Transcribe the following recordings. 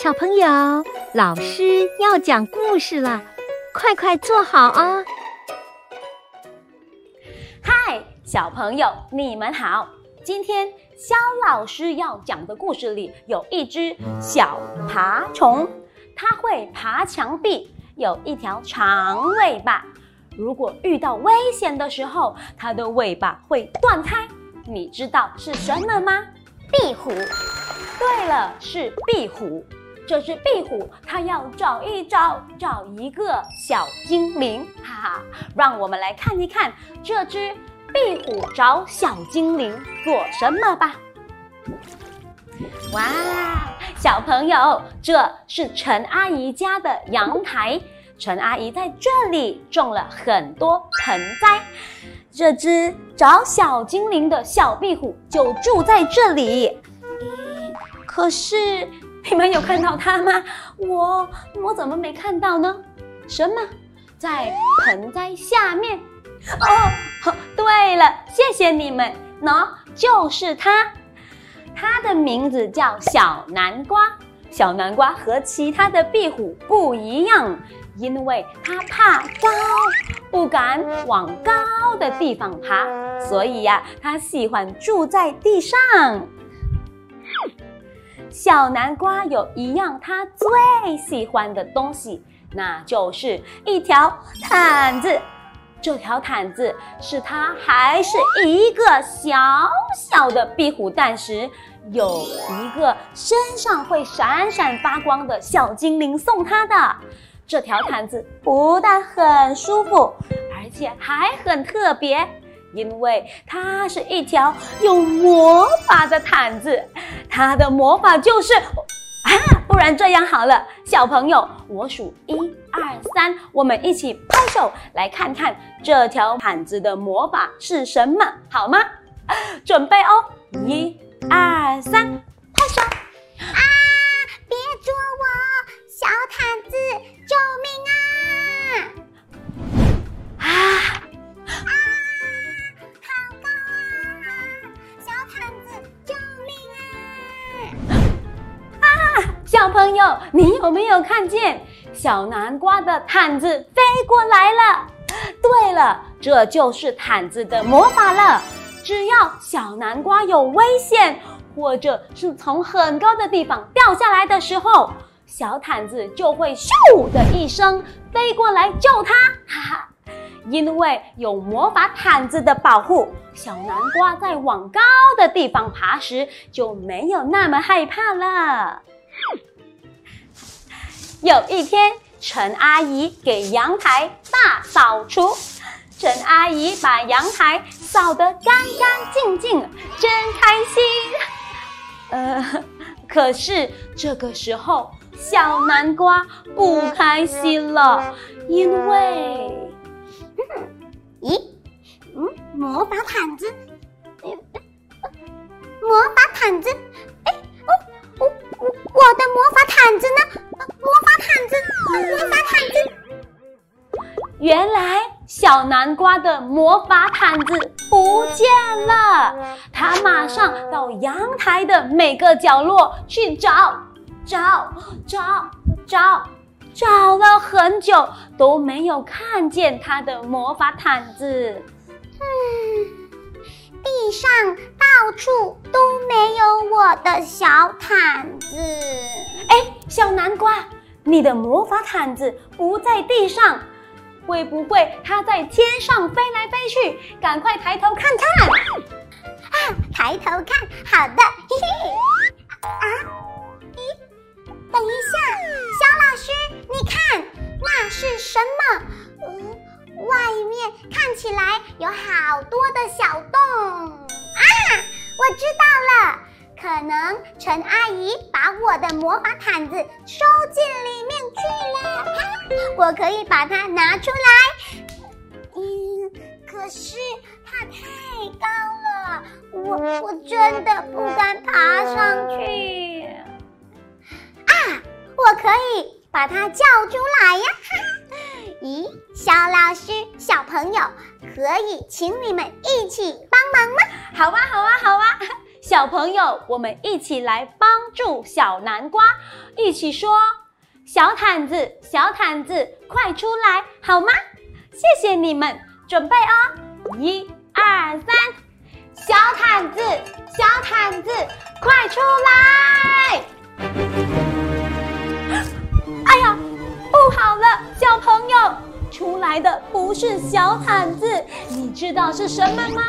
小朋友，老师要讲故事了，快快坐好啊！嗨，小朋友，你们好。今天肖老师要讲的故事里有一只小爬虫，它会爬墙壁，有一条长尾巴。如果遇到危险的时候，它的尾巴会断开。你知道是什么吗？壁虎。对了，是壁虎。这只壁虎，它要找一找，找一个小精灵，哈哈！让我们来看一看这只壁虎找小精灵做什么吧。哇，小朋友，这是陈阿姨家的阳台，陈阿姨在这里种了很多盆栽，这只找小精灵的小壁虎就住在这里。可是。你们有看到它吗？我我怎么没看到呢？什么？在盆栽下面？哦，对了，谢谢你们，喏，就是它。它的名字叫小南瓜。小南瓜和其他的壁虎不一样，因为它怕高，不敢往高的地方爬，所以呀，它喜欢住在地上。小南瓜有一样他最喜欢的东西，那就是一条毯子。这条毯子是他还是一个小小的壁虎蛋时，有一个身上会闪闪发光的小精灵送他的。这条毯子不但很舒服，而且还很特别。因为它是一条有魔法的毯子，它的魔法就是啊，不然这样好了，小朋友，我数一二三，我们一起拍手来看看这条毯子的魔法是什么，好吗？准备哦，一二三，有看见小南瓜的毯子飞过来了？对了，这就是毯子的魔法了。只要小南瓜有危险，或者是从很高的地方掉下来的时候，小毯子就会咻的一声飞过来救它。哈哈，因为有魔法毯子的保护，小南瓜在往高的地方爬时就没有那么害怕了。有一天，陈阿姨给阳台大扫除。陈阿姨把阳台扫得干干净净，真开心。呃，可是这个时候，小南瓜不开心了，因为，咦，嗯，魔法毯子，魔法毯子，哎，我我的魔法毯子呢？魔法毯子，魔法毯子！原来小南瓜的魔法毯子不见了。他马上到阳台的每个角落去找，找，找，找，找了很久都没有看见他的魔法毯子。嗯，地上到处都没有我的小毯子。哎，小南瓜，你的魔法毯子不在地上，会不会它在天上飞来飞去？赶快抬头看看！啊，抬头看，好的，嘿嘿。啊，咦，等一下，小老师，你看那是什么？嗯，外面看起来有好多的小洞。啊，我知道了。可能陈阿姨把我的魔法毯子收进里面去了，我可以把它拿出来。嗯，可是它太高了，我我真的不敢爬上去。啊，我可以把它叫出来！小老师、小朋友，可以请你们一起帮忙吗？好啊，好啊，好啊！小朋友，我们一起来帮助小南瓜，一起说：“小毯子，小毯子，快出来，好吗？”谢谢你们，准备哦，一、二、三，小毯子，小毯子，快出来！哎呀，不好了，小朋友，出来的不是小毯子，你知道是什么吗？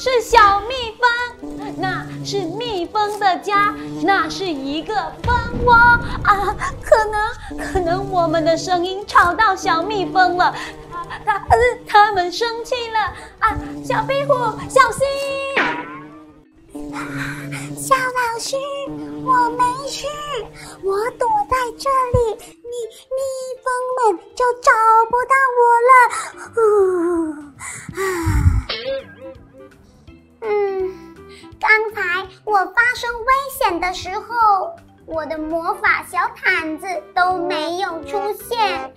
是小蜜蜂，那是蜜蜂的家，那是一个蜂窝啊！可能可能我们的声音吵到小蜜蜂了，它它呃它们生气了啊！小壁虎，小心！小老师，我没事，我躲在这里，蜜蜜蜂们就找不到我了。呜啊！嗯，刚才我发生危险的时候，我的魔法小毯子都没有出现，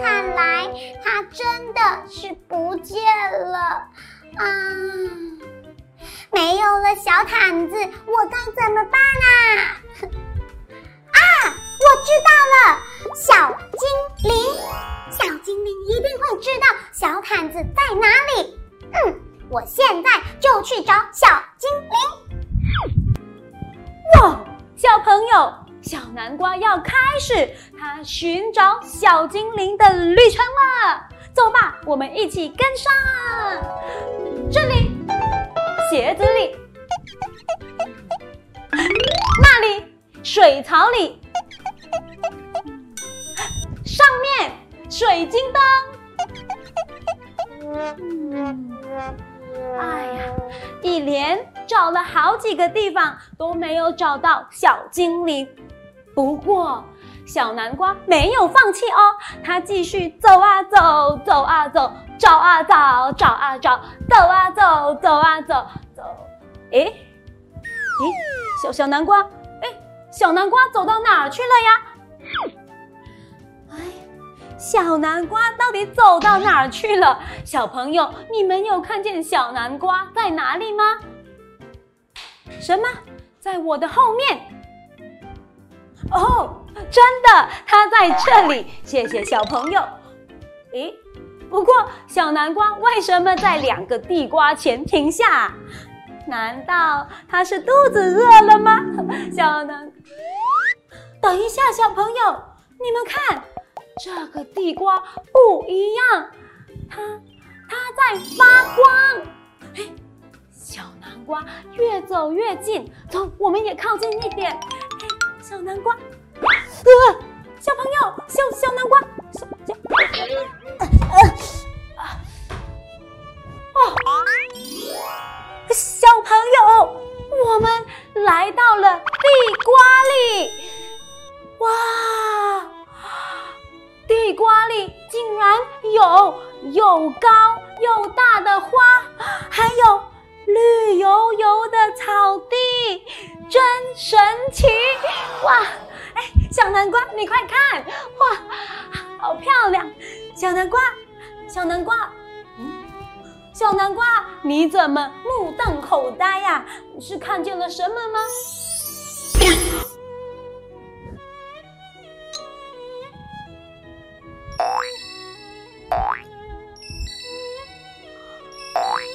看来它真的是不见了啊！没有了小毯子，我该怎么办啊？啊，我知道了，小精灵，小精灵一定会知道小毯子在哪里。嗯。我现在就去找小精灵。哇，小朋友，小南瓜要开始他寻找小精灵的旅程了。走吧，我们一起跟上。鞋子里，那里，水槽里，上面，水晶灯。哎呀，一连找了好几个地方都没有找到小精灵。不过，小南瓜没有放弃哦，它继续走啊走，走啊走，找啊找，找啊找，走啊走，走啊走，走。哎，咦，小小南瓜，哎，小南瓜走到哪儿去了呀？小南瓜到底走到哪儿去了？小朋友，你们有看见小南瓜在哪里吗？什么？在我的后面？哦，真的，它在这里。谢谢小朋友。诶，不过小南瓜为什么在两个地瓜前停下？难道它是肚子饿了吗？小南，等一下，小朋友，你们看。这个地瓜不一样，它它在发光。哎，小南瓜越走越近，走，我们也靠近一点。小南瓜，呃，小朋友，小小南瓜，小小，哦，小朋友，我们来到了地瓜里，哇！地瓜里竟然有又高又大的花，还有绿油油的草地，真神奇！哇，哎，小南瓜，你快看，哇，好漂亮！小南瓜，小南瓜，嗯，小南瓜，你怎么目瞪口呆呀？你是看见了什么吗？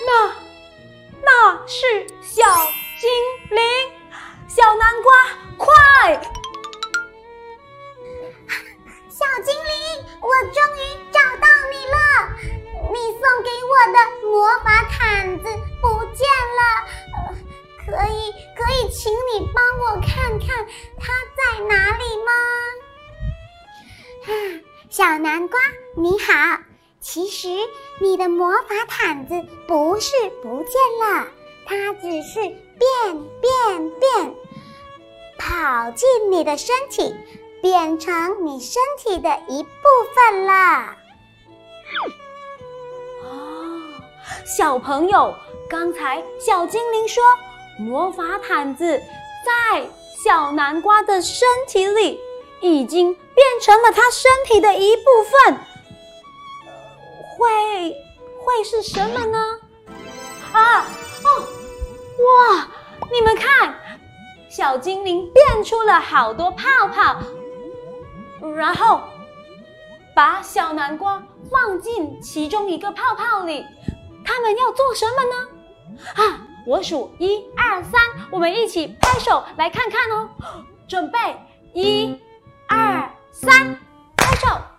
那，那是小南瓜，你好。其实你的魔法毯子不是不见了。它只是变变变，跑进你的身体，变成你身体的一部分了。哦，小朋友，刚才小精灵说，魔法毯子在小南瓜的身体里，已经变成了他身体的一部分。会会是什么呢？啊！哦，哇，你们看，小精灵变出了好多泡泡，然后把小南瓜放进其中一个泡泡里。他们要做什么呢？啊，我数一二三，我们一起拍手来看看哦。准备，一、三，拍手。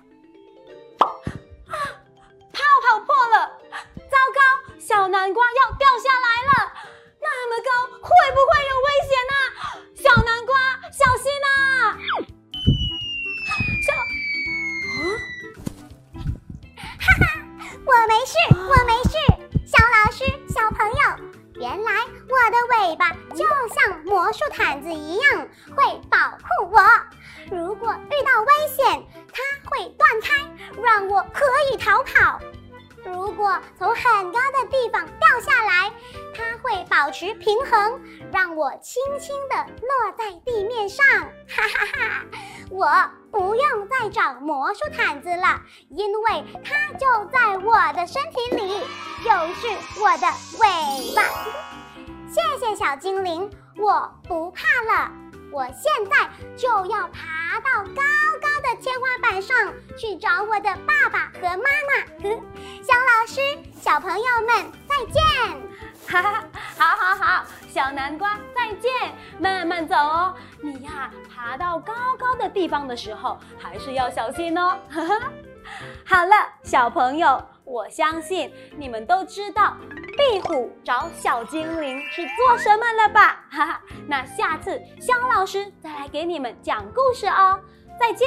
树毯子一样，会保护我。如果遇到危险，它会断开，让我可以逃跑。如果从很高的地方掉下来，它会保持平衡，让我轻轻地落在地面上。哈哈哈！我不用再找魔术毯子了，因为它就在我的身体里，就是我的尾巴。谢谢小精灵，我不怕了。我现在就要爬到高高的天花板上去找我的爸爸和妈妈。小老师，小朋友们再见！哈哈，好好好，小南瓜再见，慢慢走哦。你呀，爬到高高的地方的时候，还是要小心哦。哈哈，好了，小朋友，我相信你们都知道壁虎找小精灵是做什么了吧？哈哈，那下次肖老师再来给你们讲故事哦。再见。